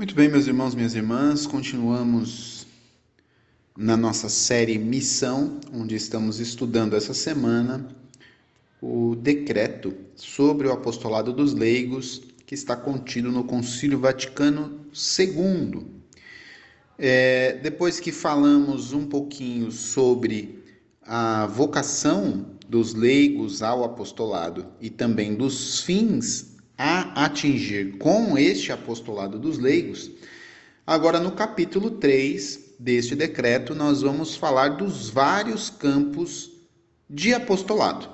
Muito bem, meus irmãos, minhas irmãs, continuamos na nossa série Missão, onde estamos estudando essa semana o decreto sobre o apostolado dos leigos que está contido no Concílio Vaticano II. É, depois que falamos um pouquinho sobre a vocação dos leigos ao apostolado e também dos fins a atingir com este apostolado dos leigos, agora no capítulo 3 deste decreto, nós vamos falar dos vários campos de apostolado.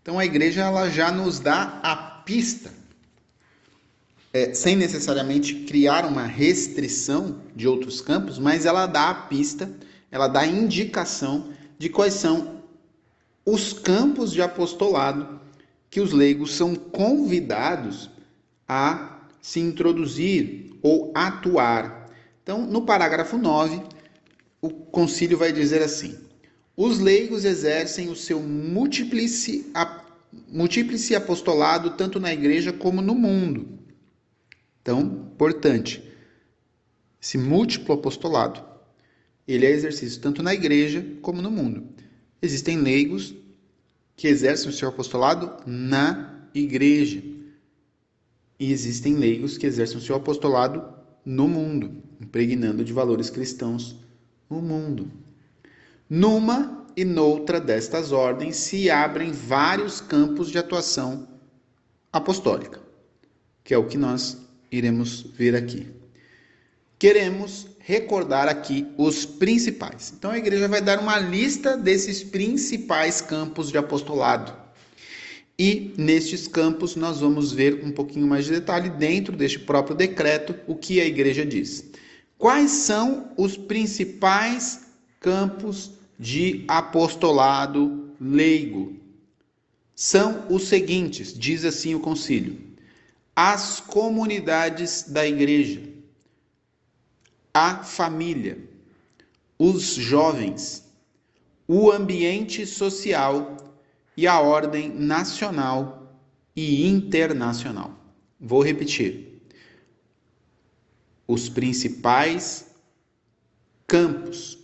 Então a igreja ela já nos dá a pista, é, sem necessariamente criar uma restrição de outros campos, mas ela dá a pista, ela dá a indicação de quais são os campos de apostolado que os leigos são convidados a se introduzir ou atuar. Então, no parágrafo 9, o concílio vai dizer assim: os leigos exercem o seu múltiplice, múltiplice apostolado tanto na igreja como no mundo. Então, importante, esse múltiplo apostolado, ele é exercício tanto na igreja como no mundo. Existem leigos que exercem o seu apostolado na igreja. E existem leigos que exercem o seu apostolado no mundo, impregnando de valores cristãos o mundo. Numa e noutra destas ordens se abrem vários campos de atuação apostólica, que é o que nós iremos ver aqui. Queremos recordar aqui os principais. Então a igreja vai dar uma lista desses principais campos de apostolado. E nestes campos nós vamos ver um pouquinho mais de detalhe dentro deste próprio decreto o que a igreja diz. Quais são os principais campos de apostolado leigo? São os seguintes, diz assim o concílio: as comunidades da igreja a família, os jovens, o ambiente social e a ordem nacional e internacional. Vou repetir. Os principais campos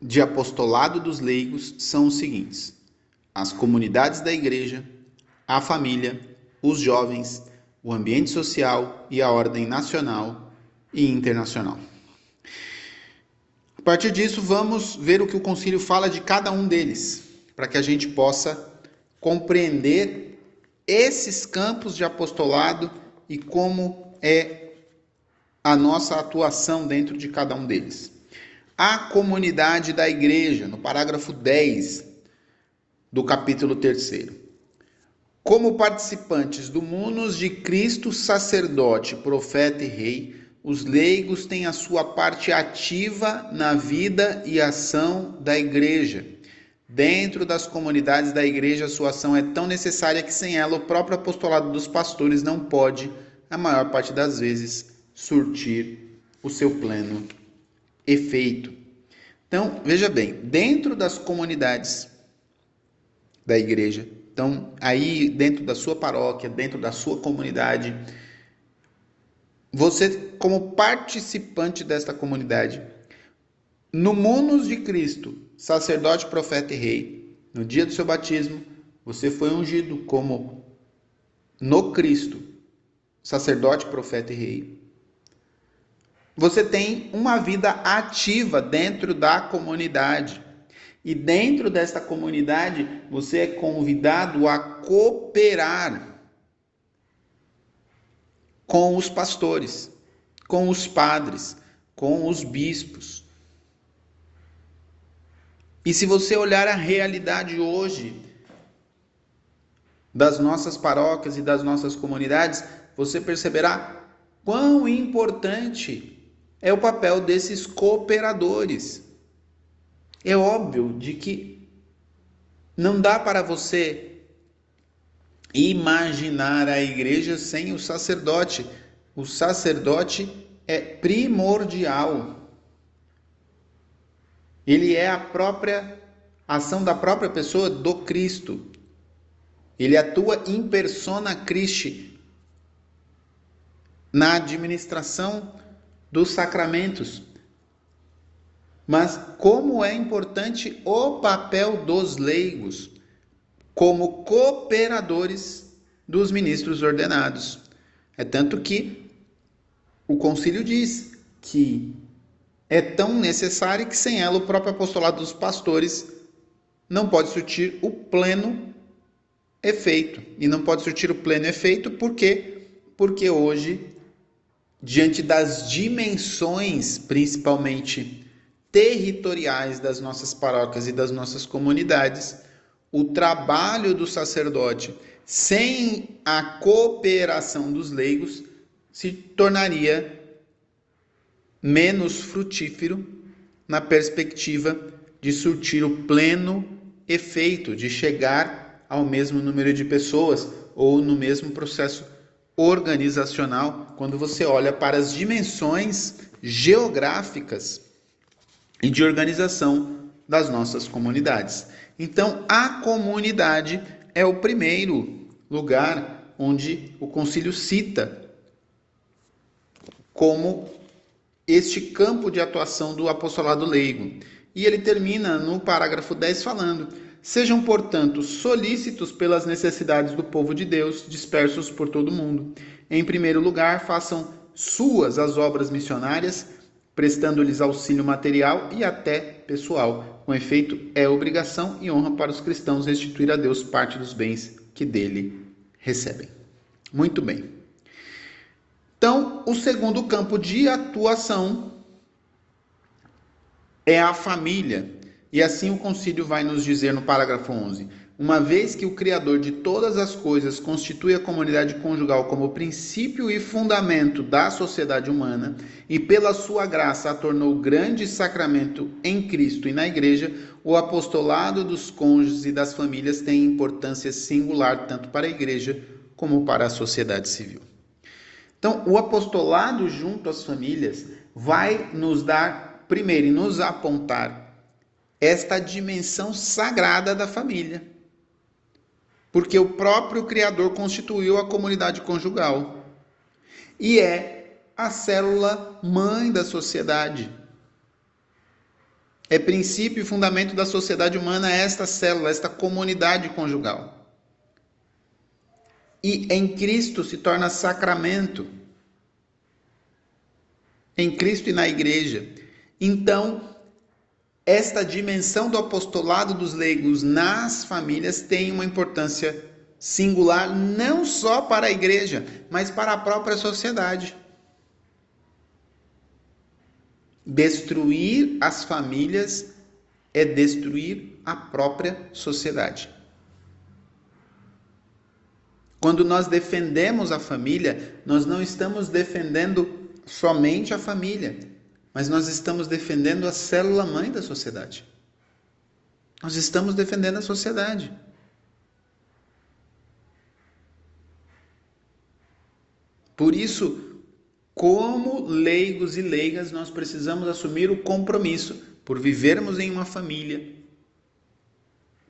de apostolado dos leigos são os seguintes: as comunidades da igreja, a família, os jovens, o ambiente social e a ordem nacional e internacional. A partir disso, vamos ver o que o concílio fala de cada um deles, para que a gente possa compreender esses campos de apostolado e como é a nossa atuação dentro de cada um deles. A comunidade da igreja, no parágrafo 10 do capítulo 3. Como participantes do munus de Cristo, sacerdote, profeta e rei, os leigos têm a sua parte ativa na vida e ação da igreja. Dentro das comunidades da igreja, a sua ação é tão necessária que sem ela o próprio apostolado dos pastores não pode, a maior parte das vezes, surtir o seu pleno efeito. Então, veja bem, dentro das comunidades da igreja, então, aí dentro da sua paróquia, dentro da sua comunidade, você como participante desta comunidade, no munus de Cristo, sacerdote, profeta e rei, no dia do seu batismo, você foi ungido como no Cristo, sacerdote, profeta e rei. Você tem uma vida ativa dentro da comunidade. E dentro desta comunidade, você é convidado a cooperar com os pastores, com os padres, com os bispos. E se você olhar a realidade hoje das nossas paróquias e das nossas comunidades, você perceberá quão importante é o papel desses cooperadores. É óbvio de que não dá para você imaginar a igreja sem o sacerdote. O sacerdote é primordial. Ele é a própria ação da própria pessoa do Cristo. Ele atua em persona Christi, na administração dos sacramentos. Mas como é importante o papel dos leigos como cooperadores dos ministros ordenados. É tanto que o concílio diz que é tão necessário que sem ela o próprio apostolado dos pastores não pode surtir o pleno efeito. E não pode surtir o pleno efeito por quê? Porque hoje, diante das dimensões, principalmente territoriais das nossas paróquias e das nossas comunidades, o trabalho do sacerdote sem a cooperação dos leigos se tornaria menos frutífero na perspectiva de surtir o pleno efeito, de chegar ao mesmo número de pessoas ou no mesmo processo organizacional, quando você olha para as dimensões geográficas e de organização das nossas comunidades. Então, a comunidade é o primeiro lugar onde o concílio cita como este campo de atuação do apostolado leigo. E ele termina no parágrafo 10 falando: Sejam, portanto, solícitos pelas necessidades do povo de Deus dispersos por todo o mundo. Em primeiro lugar, façam suas as obras missionárias, prestando-lhes auxílio material e até pessoal. Com efeito, é obrigação e honra para os cristãos restituir a Deus parte dos bens que dele recebem. Muito bem. Então, o segundo campo de atuação é a família. E assim o concílio vai nos dizer no parágrafo 11: uma vez que o Criador de todas as coisas constitui a comunidade conjugal como princípio e fundamento da sociedade humana, e pela sua graça a tornou grande sacramento em Cristo e na Igreja, o apostolado dos cônjuges e das famílias tem importância singular tanto para a Igreja como para a sociedade civil. Então, o apostolado junto às famílias vai nos dar, primeiro, nos apontar esta dimensão sagrada da família. Porque o próprio Criador constituiu a comunidade conjugal e é a célula mãe da sociedade. É princípio e fundamento da sociedade humana esta célula, esta comunidade conjugal e em Cristo se torna sacramento. Em Cristo e na igreja. Então, esta dimensão do apostolado dos leigos nas famílias tem uma importância singular não só para a igreja, mas para a própria sociedade. Destruir as famílias é destruir a própria sociedade. Quando nós defendemos a família, nós não estamos defendendo somente a família, mas nós estamos defendendo a célula mãe da sociedade. Nós estamos defendendo a sociedade. Por isso, como leigos e leigas, nós precisamos assumir o compromisso por vivermos em uma família,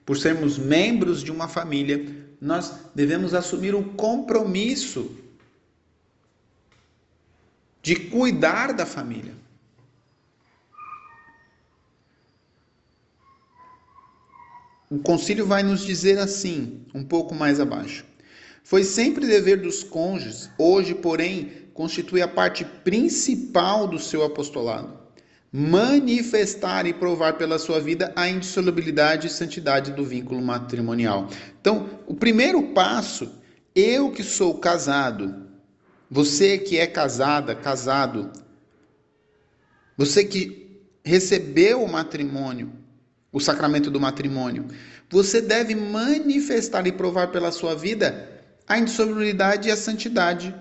por sermos membros de uma família, nós devemos assumir o compromisso de cuidar da família. O concílio vai nos dizer assim, um pouco mais abaixo. Foi sempre dever dos cônjuges, hoje, porém, constitui a parte principal do seu apostolado manifestar e provar pela sua vida a indissolubilidade e santidade do vínculo matrimonial. Então, o primeiro passo, eu que sou casado, você que é casada, casado, você que recebeu o matrimônio, o sacramento do matrimônio, você deve manifestar e provar pela sua vida a indissolubilidade e a santidade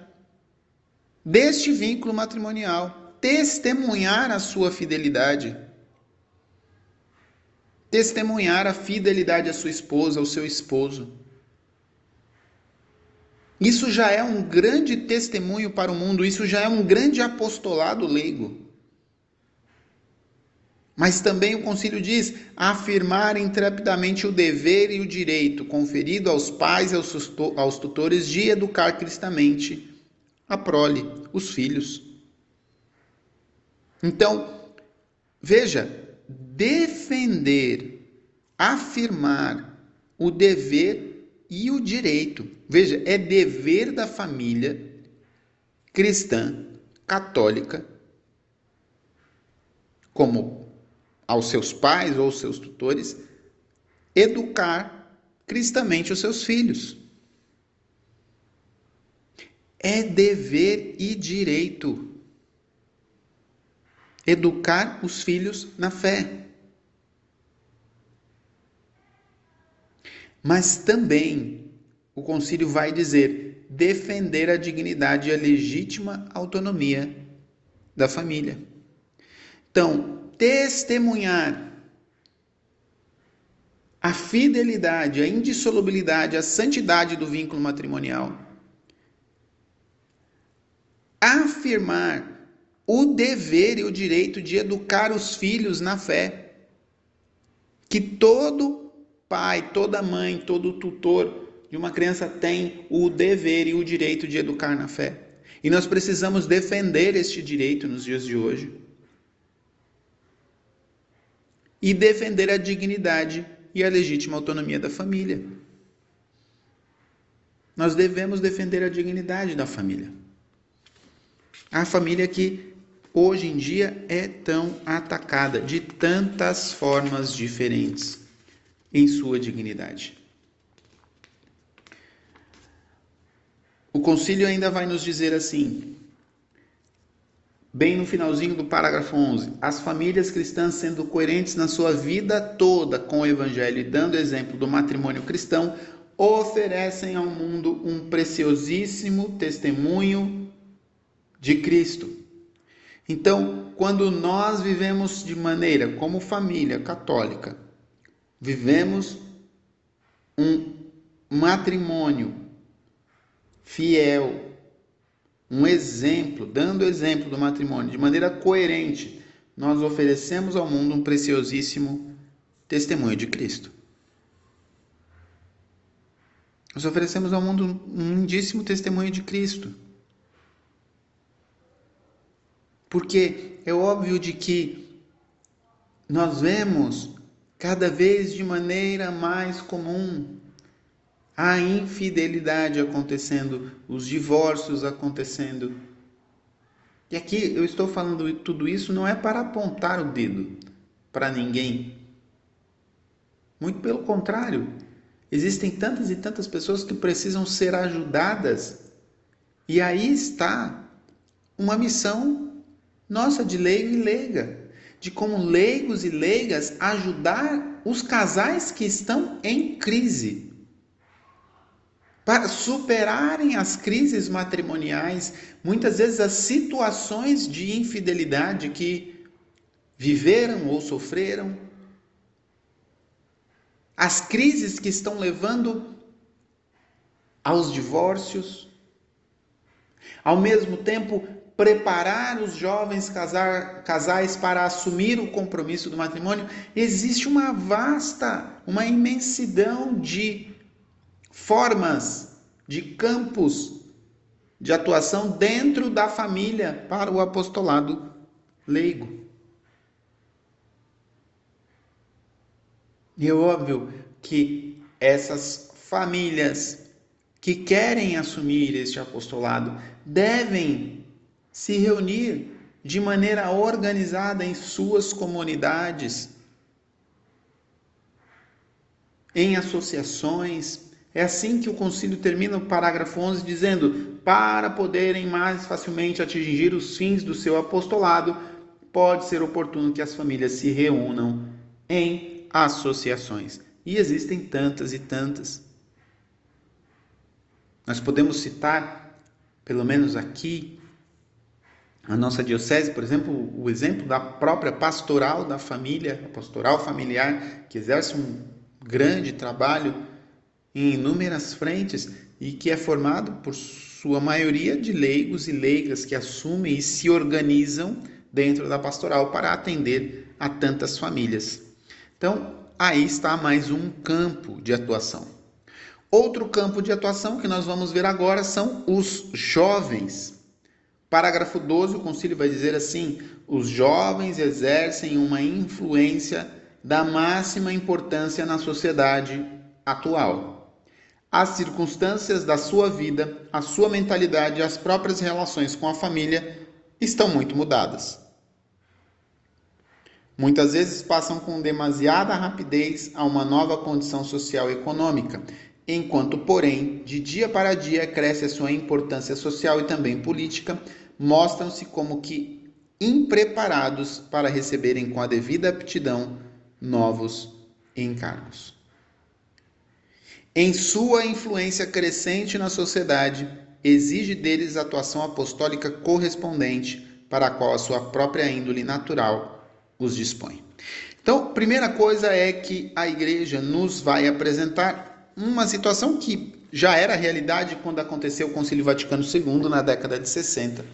deste vínculo matrimonial testemunhar a sua fidelidade. Testemunhar a fidelidade à sua esposa, ao seu esposo. Isso já é um grande testemunho para o mundo, isso já é um grande apostolado leigo. Mas também o concílio diz afirmar intrepidamente o dever e o direito conferido aos pais e aos tutores de educar cristamente a prole, os filhos. Então, veja, defender, afirmar o dever e o direito. Veja, é dever da família cristã, católica, como aos seus pais ou seus tutores, educar cristamente os seus filhos. É dever e direito educar os filhos na fé. Mas também o concílio vai dizer defender a dignidade e a legítima autonomia da família. Então, testemunhar a fidelidade, a indissolubilidade, a santidade do vínculo matrimonial. Afirmar o dever e o direito de educar os filhos na fé. Que todo pai, toda mãe, todo tutor de uma criança tem o dever e o direito de educar na fé. E nós precisamos defender este direito nos dias de hoje. E defender a dignidade e a legítima autonomia da família. Nós devemos defender a dignidade da família. A família que hoje em dia é tão atacada de tantas formas diferentes em sua dignidade. O concílio ainda vai nos dizer assim, bem no finalzinho do parágrafo 11: as famílias cristãs sendo coerentes na sua vida toda com o evangelho e dando exemplo do matrimônio cristão, oferecem ao mundo um preciosíssimo testemunho de Cristo. Então, quando nós vivemos de maneira como família católica, vivemos um matrimônio fiel, um exemplo, dando exemplo do matrimônio de maneira coerente, nós oferecemos ao mundo um preciosíssimo testemunho de Cristo. Nós oferecemos ao mundo um lindíssimo testemunho de Cristo. Porque é óbvio de que nós vemos cada vez de maneira mais comum a infidelidade acontecendo, os divórcios acontecendo. E aqui eu estou falando tudo isso não é para apontar o dedo para ninguém. Muito pelo contrário, existem tantas e tantas pessoas que precisam ser ajudadas. E aí está uma missão nossa, de leigo e leiga, de como leigos e leigas ajudar os casais que estão em crise para superarem as crises matrimoniais, muitas vezes as situações de infidelidade que viveram ou sofreram, as crises que estão levando aos divórcios. Ao mesmo tempo, preparar os jovens casar, casais para assumir o compromisso do matrimônio, existe uma vasta, uma imensidão de formas, de campos de atuação dentro da família para o apostolado leigo. E é óbvio que essas famílias que querem assumir este apostolado devem se reunir de maneira organizada em suas comunidades, em associações. É assim que o concílio termina o parágrafo 11 dizendo: para poderem mais facilmente atingir os fins do seu apostolado, pode ser oportuno que as famílias se reúnam em associações. E existem tantas e tantas. Nós podemos citar, pelo menos aqui, a nossa diocese, por exemplo, o exemplo da própria pastoral da família, a pastoral familiar, que exerce um grande trabalho em inúmeras frentes e que é formado por sua maioria de leigos e leigas que assumem e se organizam dentro da pastoral para atender a tantas famílias. Então, aí está mais um campo de atuação. Outro campo de atuação que nós vamos ver agora são os jovens Parágrafo 12, o concílio vai dizer assim: os jovens exercem uma influência da máxima importância na sociedade atual. As circunstâncias da sua vida, a sua mentalidade e as próprias relações com a família estão muito mudadas. Muitas vezes passam com demasiada rapidez a uma nova condição social e econômica, enquanto, porém, de dia para dia cresce a sua importância social e também política, mostram-se como que impreparados para receberem com a devida aptidão novos encargos. Em sua influência crescente na sociedade, exige deles atuação apostólica correspondente, para a qual a sua própria índole natural os dispõe. Então, primeira coisa é que a igreja nos vai apresentar uma situação que já era realidade quando aconteceu o Concílio Vaticano II na década de 60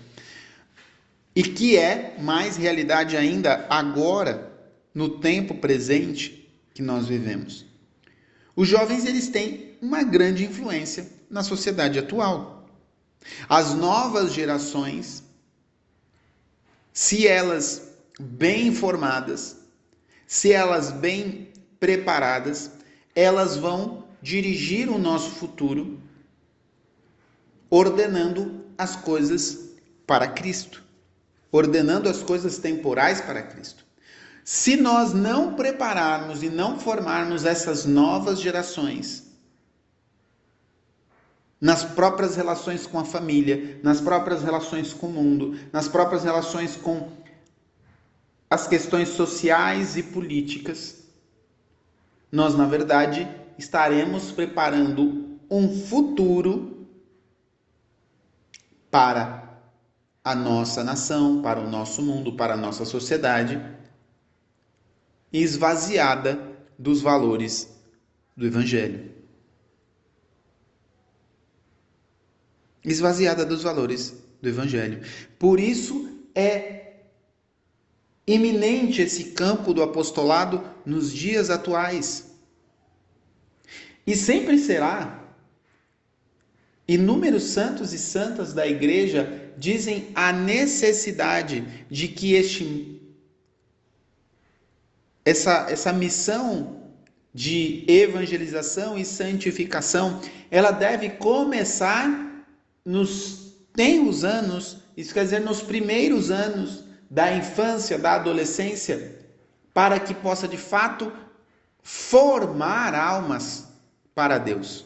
e que é mais realidade ainda agora no tempo presente que nós vivemos. Os jovens eles têm uma grande influência na sociedade atual. As novas gerações, se elas bem informadas, se elas bem preparadas, elas vão dirigir o nosso futuro ordenando as coisas para Cristo, ordenando as coisas temporais para Cristo. Se nós não prepararmos e não formarmos essas novas gerações, nas próprias relações com a família, nas próprias relações com o mundo, nas próprias relações com as questões sociais e políticas, nós, na verdade, estaremos preparando um futuro para a nossa nação, para o nosso mundo, para a nossa sociedade e esvaziada dos valores do Evangelho. Esvaziada dos valores do Evangelho. Por isso é iminente esse campo do apostolado nos dias atuais. E sempre será. Inúmeros santos e santas da igreja dizem a necessidade de que este essa, essa missão de evangelização e santificação, ela deve começar nos tenros anos, isso quer dizer, nos primeiros anos da infância, da adolescência, para que possa de fato formar almas para Deus.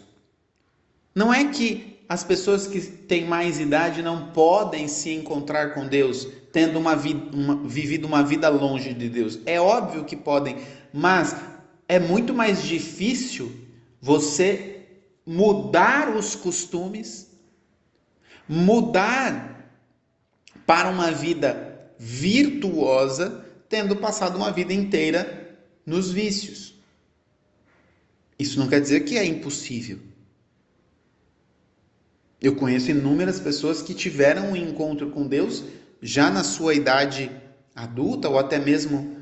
Não é que as pessoas que têm mais idade não podem se encontrar com Deus, tendo uma vida, uma, vivido uma vida longe de Deus. É óbvio que podem, mas é muito mais difícil você mudar os costumes, mudar para uma vida virtuosa, tendo passado uma vida inteira nos vícios. Isso não quer dizer que é impossível. Eu conheço inúmeras pessoas que tiveram um encontro com Deus já na sua idade adulta ou até mesmo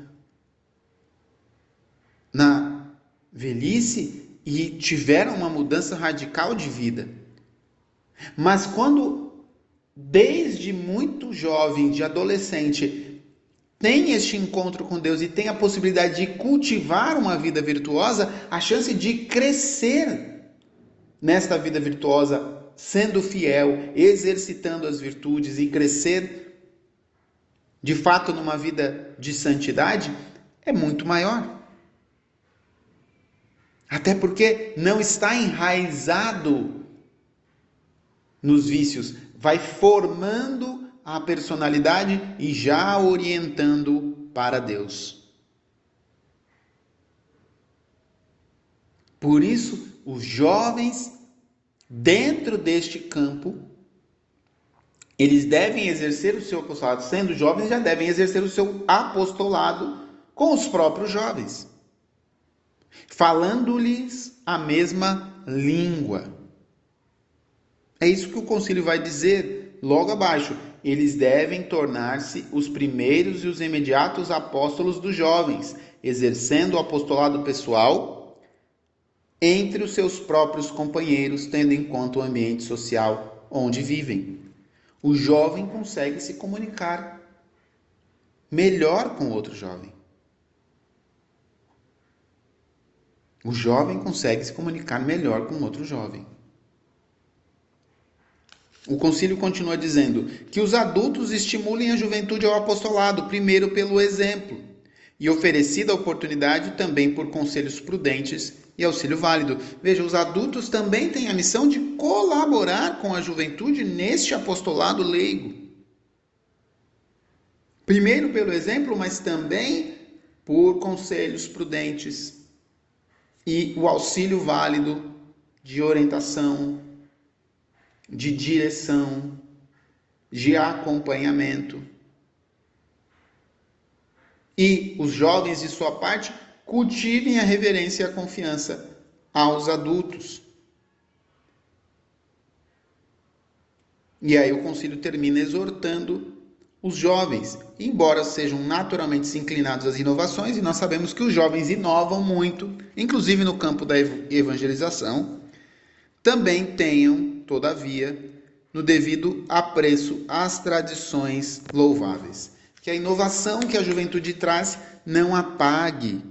na velhice e tiveram uma mudança radical de vida. Mas quando desde muito jovem, de adolescente, tem este encontro com Deus e tem a possibilidade de cultivar uma vida virtuosa, a chance de crescer nesta vida virtuosa, sendo fiel, exercitando as virtudes e crescer de fato numa vida de santidade é muito maior. Até porque não está enraizado nos vícios, vai formando a personalidade e já orientando para Deus. Por isso, os jovens, dentro deste campo, eles devem exercer o seu apostolado, sendo jovens, já devem exercer o seu apostolado com os próprios jovens, falando-lhes a mesma língua. É isso que o concílio vai dizer logo abaixo. Eles devem tornar-se os primeiros e os imediatos apóstolos dos jovens, exercendo o apostolado pessoal entre os seus próprios companheiros, tendo em conta o ambiente social onde vivem. O jovem consegue se comunicar melhor com outro jovem. O jovem consegue se comunicar melhor com outro jovem. O concílio continua dizendo que os adultos estimulem a juventude ao apostolado, primeiro pelo exemplo, e oferecida a oportunidade também por conselhos prudentes e auxílio válido. Veja, os adultos também têm a missão de colaborar com a juventude neste apostolado leigo. Primeiro pelo exemplo, mas também por conselhos prudentes e o auxílio válido de orientação, de direção, de acompanhamento. E os jovens, de sua parte, cultivem a reverência e a confiança aos adultos. E aí o concílio termina exortando os jovens, embora sejam naturalmente inclinados às inovações, e nós sabemos que os jovens inovam muito, inclusive no campo da evangelização, também tenham todavia, no devido apreço às tradições louváveis. Que a inovação que a juventude traz não apague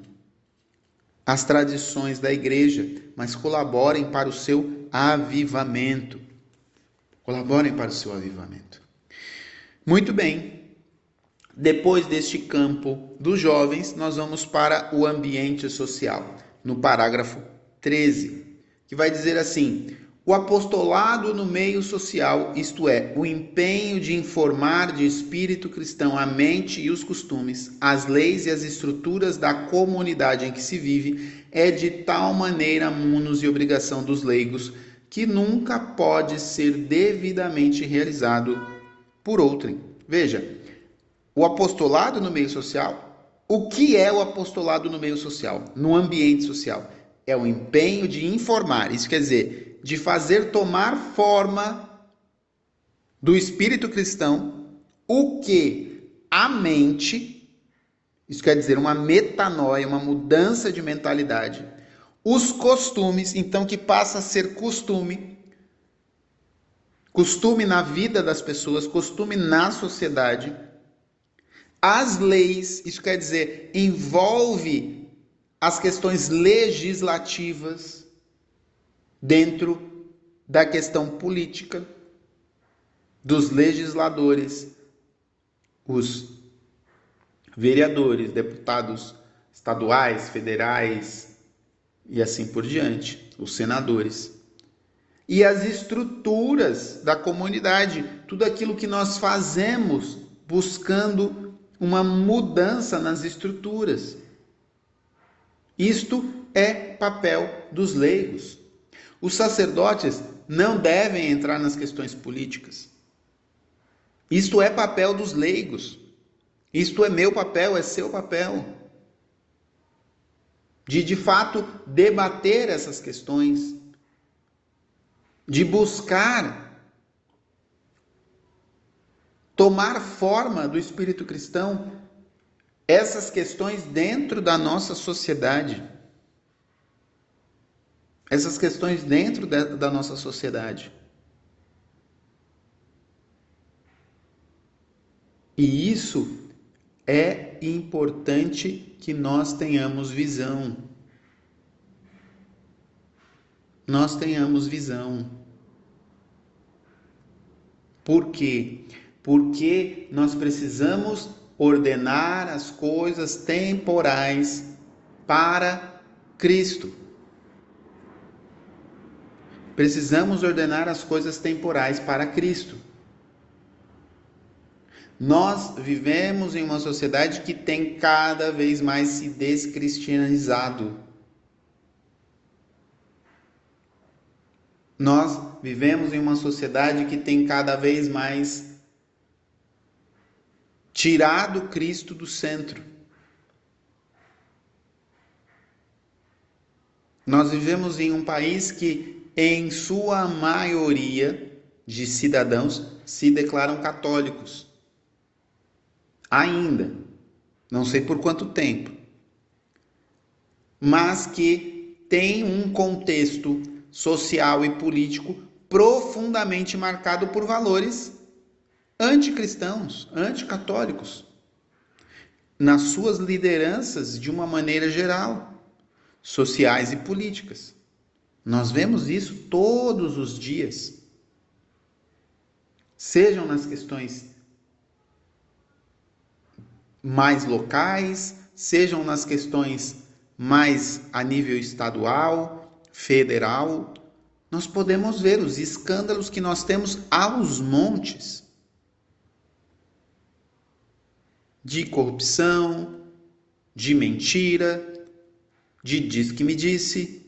as tradições da igreja, mas colaborem para o seu avivamento. Colaborem para o seu avivamento. Muito bem. Depois deste campo dos jovens, nós vamos para o ambiente social, no parágrafo 13, que vai dizer assim: o apostolado no meio social, isto é, o empenho de informar de espírito cristão a mente e os costumes, as leis e as estruturas da comunidade em que se vive, é de tal maneira munus e obrigação dos leigos que nunca pode ser devidamente realizado por outrem. Veja, o apostolado no meio social, o que é o apostolado no meio social, no ambiente social? É o empenho de informar, isso quer dizer, de fazer tomar forma do espírito cristão o que a mente, isso quer dizer uma metanoia, uma mudança de mentalidade, os costumes, então que passa a ser costume, costume na vida das pessoas, costume na sociedade, as leis, isso quer dizer, envolve as questões legislativas, dentro da questão política dos legisladores, os vereadores, deputados estaduais, federais e assim por diante, os senadores. E as estruturas da comunidade, tudo aquilo que nós fazemos buscando uma mudança nas estruturas. Isto é papel dos leigos. Os sacerdotes não devem entrar nas questões políticas. Isto é papel dos leigos. Isto é meu papel, é seu papel. De de fato debater essas questões, de buscar tomar forma do espírito cristão essas questões dentro da nossa sociedade essas questões dentro da nossa sociedade. E isso é importante que nós tenhamos visão. Nós tenhamos visão. Por quê? Porque nós precisamos ordenar as coisas temporais para Cristo. Precisamos ordenar as coisas temporais para Cristo. Nós vivemos em uma sociedade que tem cada vez mais se descristianizado. Nós vivemos em uma sociedade que tem cada vez mais tirado Cristo do centro. Nós vivemos em um país que em sua maioria de cidadãos se declaram católicos. Ainda, não sei por quanto tempo, mas que tem um contexto social e político profundamente marcado por valores anticristãos, anticatólicos, nas suas lideranças de uma maneira geral, sociais e políticas. Nós vemos isso todos os dias. Sejam nas questões mais locais, sejam nas questões mais a nível estadual, federal, nós podemos ver os escândalos que nós temos aos montes de corrupção, de mentira, de diz que me disse.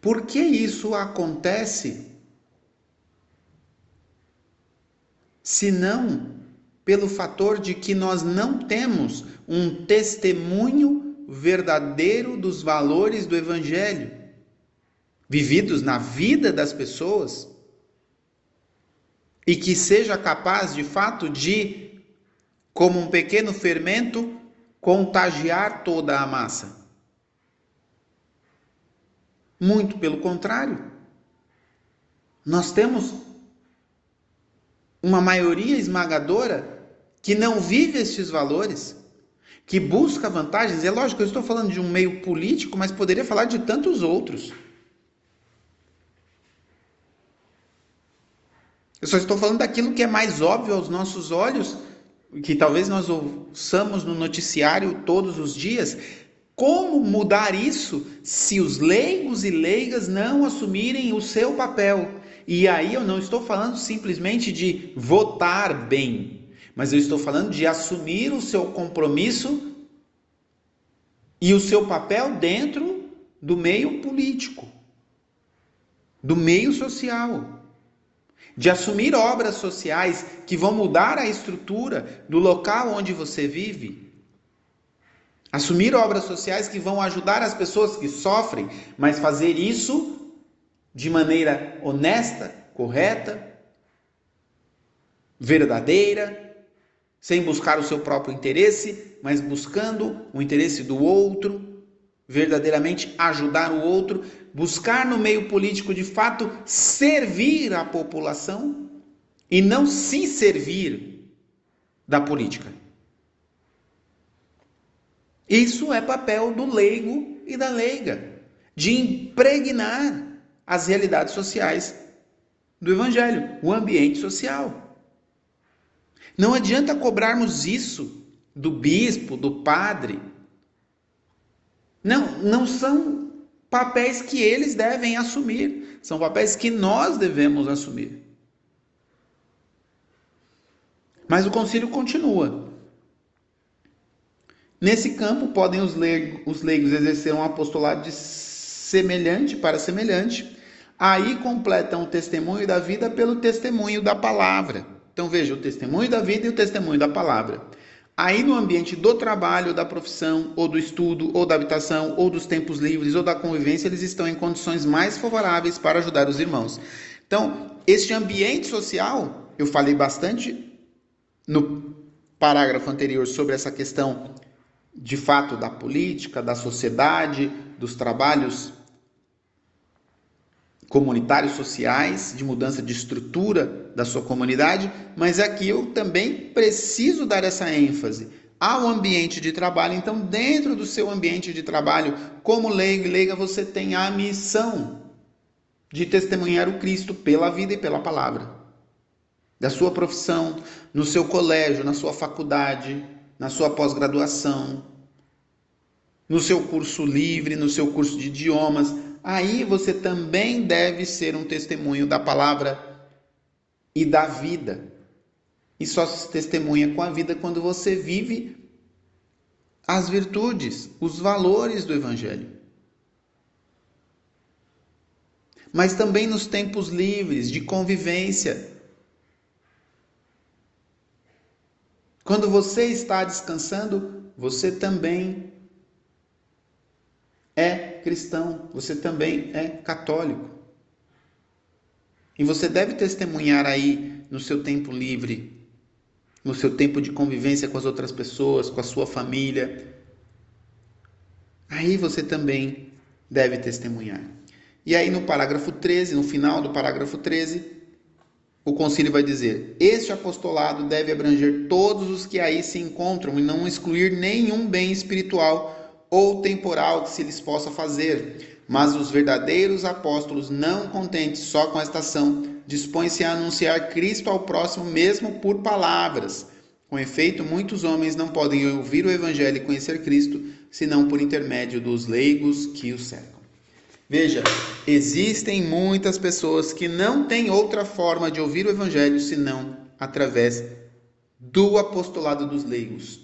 Por que isso acontece? Se não pelo fator de que nós não temos um testemunho verdadeiro dos valores do Evangelho, vividos na vida das pessoas, e que seja capaz de fato de, como um pequeno fermento, contagiar toda a massa. Muito pelo contrário. Nós temos uma maioria esmagadora que não vive estes valores que busca vantagens. É lógico, eu estou falando de um meio político, mas poderia falar de tantos outros. Eu só estou falando daquilo que é mais óbvio aos nossos olhos, que talvez nós ouçamos no noticiário todos os dias. Como mudar isso se os leigos e leigas não assumirem o seu papel? E aí eu não estou falando simplesmente de votar bem, mas eu estou falando de assumir o seu compromisso e o seu papel dentro do meio político, do meio social. De assumir obras sociais que vão mudar a estrutura do local onde você vive. Assumir obras sociais que vão ajudar as pessoas que sofrem, mas fazer isso de maneira honesta, correta, verdadeira, sem buscar o seu próprio interesse, mas buscando o interesse do outro, verdadeiramente ajudar o outro, buscar no meio político de fato servir a população e não se servir da política. Isso é papel do leigo e da leiga, de impregnar as realidades sociais do evangelho, o ambiente social. Não adianta cobrarmos isso do bispo, do padre. Não, não são papéis que eles devem assumir, são papéis que nós devemos assumir. Mas o concílio continua. Nesse campo, podem os leigos, os leigos exercer um apostolado de semelhante para semelhante. Aí completam o testemunho da vida pelo testemunho da palavra. Então veja, o testemunho da vida e o testemunho da palavra. Aí no ambiente do trabalho, da profissão, ou do estudo, ou da habitação, ou dos tempos livres, ou da convivência, eles estão em condições mais favoráveis para ajudar os irmãos. Então, este ambiente social, eu falei bastante no parágrafo anterior sobre essa questão de fato da política, da sociedade, dos trabalhos comunitários sociais, de mudança de estrutura da sua comunidade, mas aqui eu também preciso dar essa ênfase ao ambiente de trabalho. Então, dentro do seu ambiente de trabalho, como leigo e leiga, você tem a missão de testemunhar o Cristo pela vida e pela palavra. Da sua profissão, no seu colégio, na sua faculdade, na sua pós-graduação, no seu curso livre, no seu curso de idiomas, aí você também deve ser um testemunho da palavra e da vida. E só se testemunha com a vida quando você vive as virtudes, os valores do Evangelho. Mas também nos tempos livres de convivência. Quando você está descansando, você também é cristão, você também é católico. E você deve testemunhar aí no seu tempo livre, no seu tempo de convivência com as outras pessoas, com a sua família. Aí você também deve testemunhar. E aí no parágrafo 13, no final do parágrafo 13, o concílio vai dizer: este apostolado deve abranger todos os que aí se encontram e não excluir nenhum bem espiritual ou temporal que se lhes possa fazer. Mas os verdadeiros apóstolos, não contentes só com esta ação, dispõem-se a anunciar Cristo ao próximo, mesmo por palavras. Com efeito, muitos homens não podem ouvir o Evangelho e conhecer Cristo, senão por intermédio dos leigos que o cercam. Veja, existem muitas pessoas que não têm outra forma de ouvir o Evangelho senão através do apostolado dos leigos.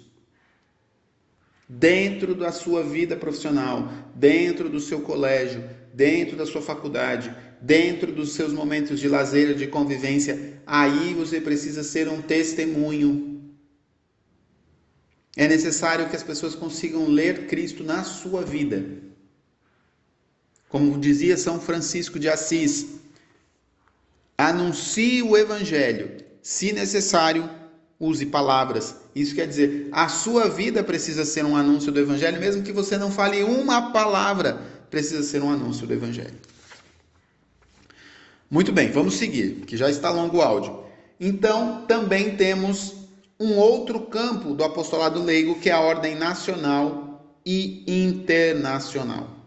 Dentro da sua vida profissional, dentro do seu colégio, dentro da sua faculdade, dentro dos seus momentos de lazer, de convivência, aí você precisa ser um testemunho. É necessário que as pessoas consigam ler Cristo na sua vida. Como dizia São Francisco de Assis, anuncie o evangelho, se necessário, use palavras. Isso quer dizer, a sua vida precisa ser um anúncio do evangelho, mesmo que você não fale uma palavra, precisa ser um anúncio do evangelho. Muito bem, vamos seguir, que já está longo o áudio. Então, também temos um outro campo do apostolado leigo, que é a ordem nacional e internacional.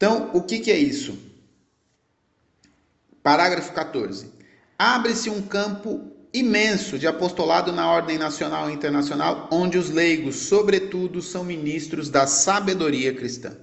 Então, o que, que é isso? Parágrafo 14. Abre-se um campo imenso de apostolado na ordem nacional e internacional, onde os leigos, sobretudo, são ministros da sabedoria cristã.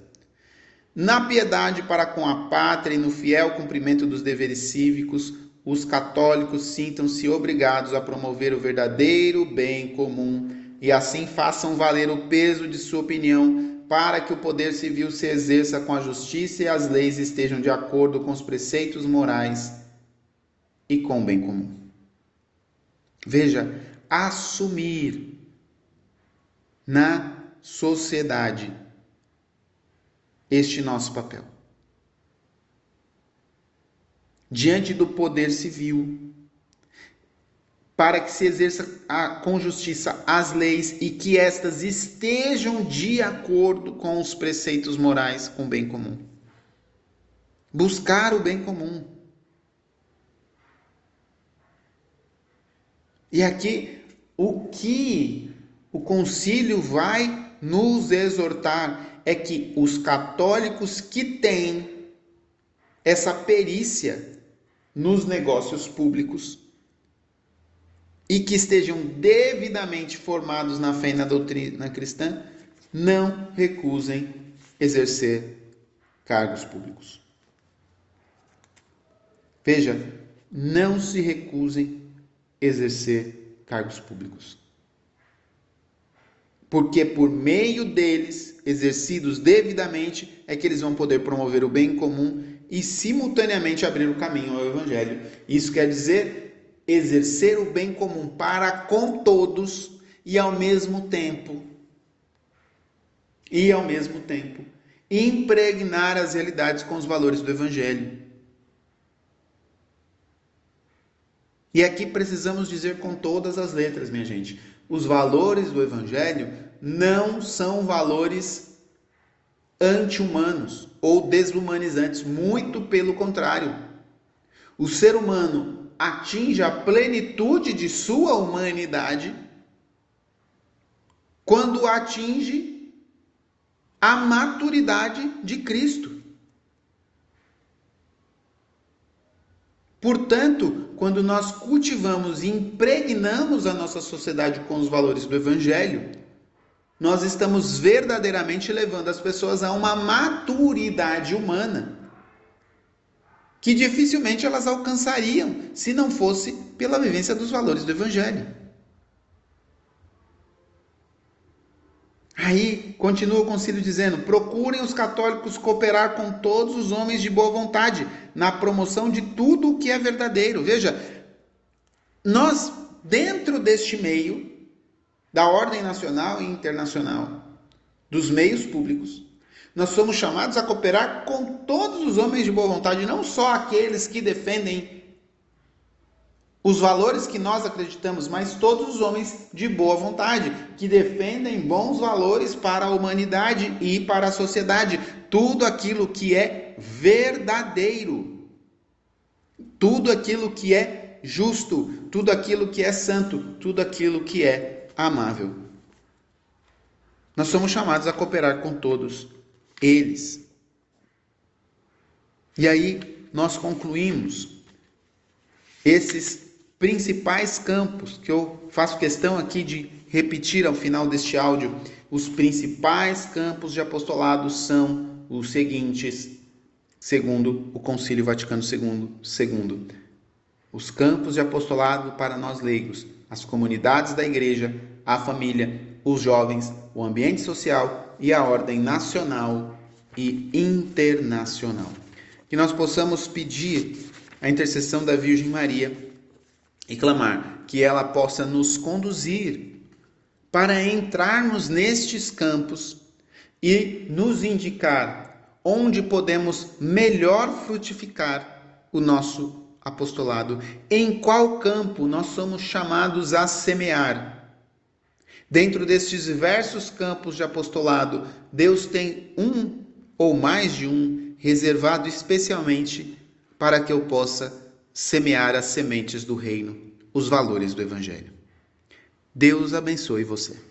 Na piedade para com a pátria e no fiel cumprimento dos deveres cívicos, os católicos sintam-se obrigados a promover o verdadeiro bem comum e assim façam valer o peso de sua opinião para que o poder civil se exerça com a justiça e as leis estejam de acordo com os preceitos morais e com o bem comum. Veja, assumir na sociedade este nosso papel. Diante do poder civil, para que se exerça a, com justiça as leis e que estas estejam de acordo com os preceitos morais com o bem comum. Buscar o bem comum. E aqui, o que o concílio vai nos exortar é que os católicos que têm essa perícia nos negócios públicos e que estejam devidamente formados na fé e na doutrina cristã, não recusem exercer cargos públicos. Veja, não se recusem exercer cargos públicos. Porque por meio deles, exercidos devidamente, é que eles vão poder promover o bem comum e simultaneamente abrir o caminho ao evangelho. Isso quer dizer exercer o bem comum para com todos e ao mesmo tempo e ao mesmo tempo impregnar as realidades com os valores do evangelho. E aqui precisamos dizer com todas as letras, minha gente, os valores do evangelho não são valores anti-humanos ou desumanizantes, muito pelo contrário. O ser humano atinge a plenitude de sua humanidade quando atinge a maturidade de Cristo. Portanto, quando nós cultivamos e impregnamos a nossa sociedade com os valores do Evangelho, nós estamos verdadeiramente levando as pessoas a uma maturidade humana que dificilmente elas alcançariam se não fosse pela vivência dos valores do Evangelho. Aí continua o concílio dizendo: procurem os católicos cooperar com todos os homens de boa vontade na promoção de tudo o que é verdadeiro. Veja, nós, dentro deste meio, da ordem nacional e internacional, dos meios públicos, nós somos chamados a cooperar com todos os homens de boa vontade, não só aqueles que defendem os valores que nós acreditamos, mas todos os homens de boa vontade, que defendem bons valores para a humanidade e para a sociedade, tudo aquilo que é verdadeiro, tudo aquilo que é justo, tudo aquilo que é santo, tudo aquilo que é amável. Nós somos chamados a cooperar com todos eles. E aí nós concluímos esses principais campos que eu faço questão aqui de repetir ao final deste áudio. Os principais campos de apostolado são os seguintes, segundo o Concílio Vaticano II. Segundo, os campos de apostolado para nós leigos, as comunidades da igreja, a família, os jovens, o ambiente social e a ordem nacional e internacional. Que nós possamos pedir a intercessão da Virgem Maria e clamar que ela possa nos conduzir para entrarmos nestes campos e nos indicar onde podemos melhor frutificar o nosso apostolado, em qual campo nós somos chamados a semear. Dentro destes diversos campos de apostolado, Deus tem um ou mais de um reservado especialmente para que eu possa semear as sementes do reino, os valores do Evangelho. Deus abençoe você.